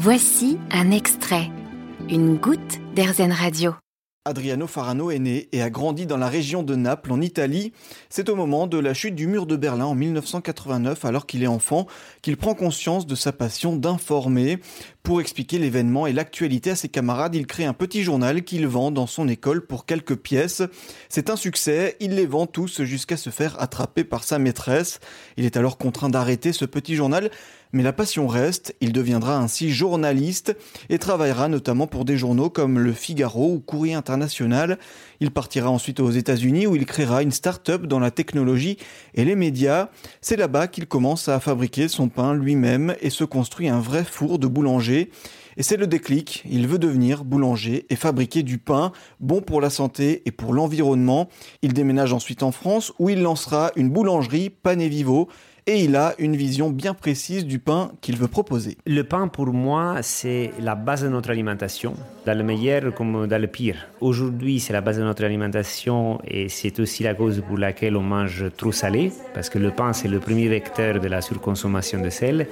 Voici un extrait, une goutte d'Airzen Radio. Adriano Farano est né et a grandi dans la région de Naples, en Italie. C'est au moment de la chute du mur de Berlin en 1989, alors qu'il est enfant, qu'il prend conscience de sa passion d'informer. Pour expliquer l'événement et l'actualité à ses camarades, il crée un petit journal qu'il vend dans son école pour quelques pièces. C'est un succès, il les vend tous jusqu'à se faire attraper par sa maîtresse. Il est alors contraint d'arrêter ce petit journal, mais la passion reste, il deviendra ainsi journaliste et travaillera notamment pour des journaux comme Le Figaro ou Courrier International. Il partira ensuite aux États-Unis où il créera une start-up dans la technologie et les médias. C'est là-bas qu'il commence à fabriquer son pain lui-même et se construit un vrai four de boulanger. Et c'est le déclic, il veut devenir boulanger et fabriquer du pain bon pour la santé et pour l'environnement. Il déménage ensuite en France où il lancera une boulangerie Pané Vivo et il a une vision bien précise du pain qu'il veut proposer. Le pain, pour moi, c'est la base de notre alimentation, dans le meilleur comme dans le pire. Aujourd'hui, c'est la base de notre alimentation et c'est aussi la cause pour laquelle on mange trop salé, parce que le pain, c'est le premier vecteur de la surconsommation de sel.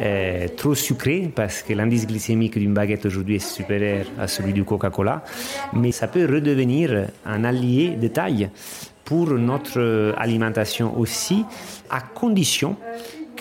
Euh, trop sucré, parce que l'indice glycémique d'une baguette aujourd'hui est supérieur à celui du Coca-Cola. Mais ça peut redevenir un allié de taille pour notre alimentation aussi, à condition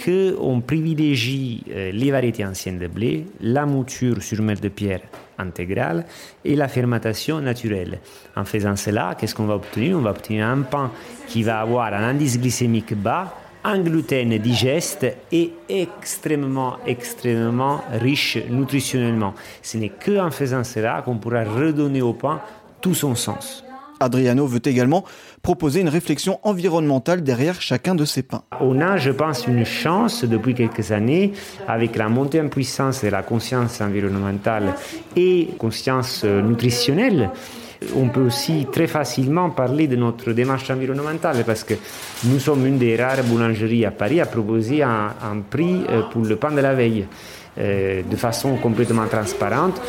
qu'on privilégie euh, les variétés anciennes de blé, la mouture sur mètre de pierre intégrale et la fermentation naturelle. En faisant cela, qu'est-ce qu'on va obtenir? On va obtenir un pain qui va avoir un indice glycémique bas, un gluten digeste et extrêmement, extrêmement riche nutritionnellement. Ce n'est qu'en faisant cela qu'on pourra redonner au pain tout son sens. Adriano veut également proposer une réflexion environnementale derrière chacun de ses pains. On a, je pense, une chance depuis quelques années, avec la montée en puissance de la conscience environnementale et conscience nutritionnelle, on peut aussi très facilement parler de notre démarche environnementale parce que nous sommes une des rares boulangeries à Paris à proposer un, prix euh, pour le pain de la veille euh, de façon complètement transparente.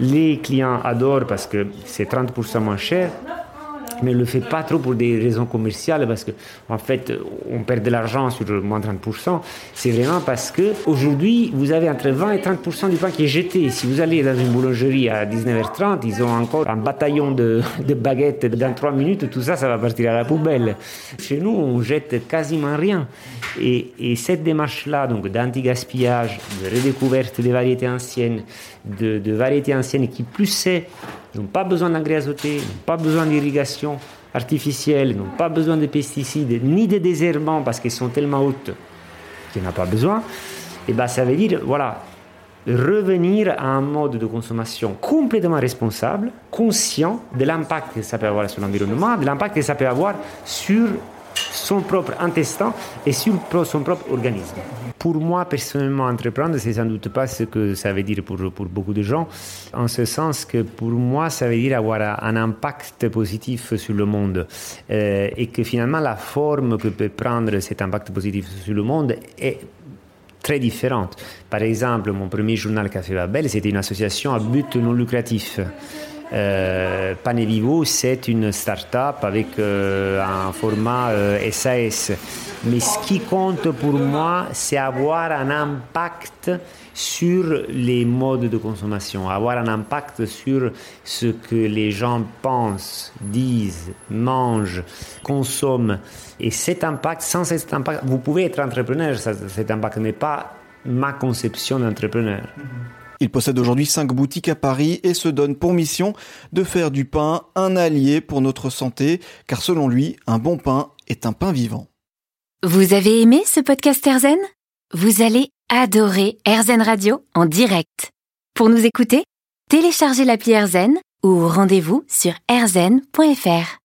Les clients adorent parce que c'est 30% moins cher mais ne le fait pas trop pour des raisons commerciales parce que en fait on perd de l'argent sur moins 30%. C'est vraiment parce que aujourd'hui vous avez entre 20 et 30% du pain qui est jeté. Si vous allez dans une boulangerie à 19h30, ils ont encore un bataillon de, de baguettes dans 3 minutes, tout ça, ça va partir à la poubelle. Chez nous, on jette quasiment rien. Et, et cette démarche-là, donc d'anti-gaspillage, de redécouverte des variétés anciennes, de, de variétés anciennes qui plus c'est n'ont pas besoin d'engrais azotés, n'ont pas besoin d'irrigation artificielle, n'ont pas besoin de pesticides, ni de désherbants parce qu'ils sont tellement hautes qu'il n'y en a pas besoin, et eh ben ça veut dire, voilà, revenir à un mode de consommation complètement responsable, conscient de l'impact que ça peut avoir sur l'environnement, de l'impact que ça peut avoir sur son propre intestin et sur son propre organisme. Pour moi, personnellement, entreprendre, c'est sans doute pas ce que ça veut dire pour, pour beaucoup de gens, en ce sens que pour moi, ça veut dire avoir un impact positif sur le monde euh, et que finalement, la forme que peut prendre cet impact positif sur le monde est très différente. Par exemple, mon premier journal Café Babel, c'était une association à but non lucratif. Euh, Panevivo, c'est une start-up avec euh, un format SAS. Euh, Mais ce qui compte pour moi, c'est avoir un impact sur les modes de consommation, avoir un impact sur ce que les gens pensent, disent, mangent, consomment. Et cet impact, sans cet impact, vous pouvez être entrepreneur, cet impact n'est pas ma conception d'entrepreneur. Il possède aujourd'hui cinq boutiques à Paris et se donne pour mission de faire du pain un allié pour notre santé, car selon lui, un bon pain est un pain vivant. Vous avez aimé ce podcast Erzen Vous allez adorer Erzen Radio en direct. Pour nous écouter, téléchargez l'appli Erzen ou rendez-vous sur erzen.fr.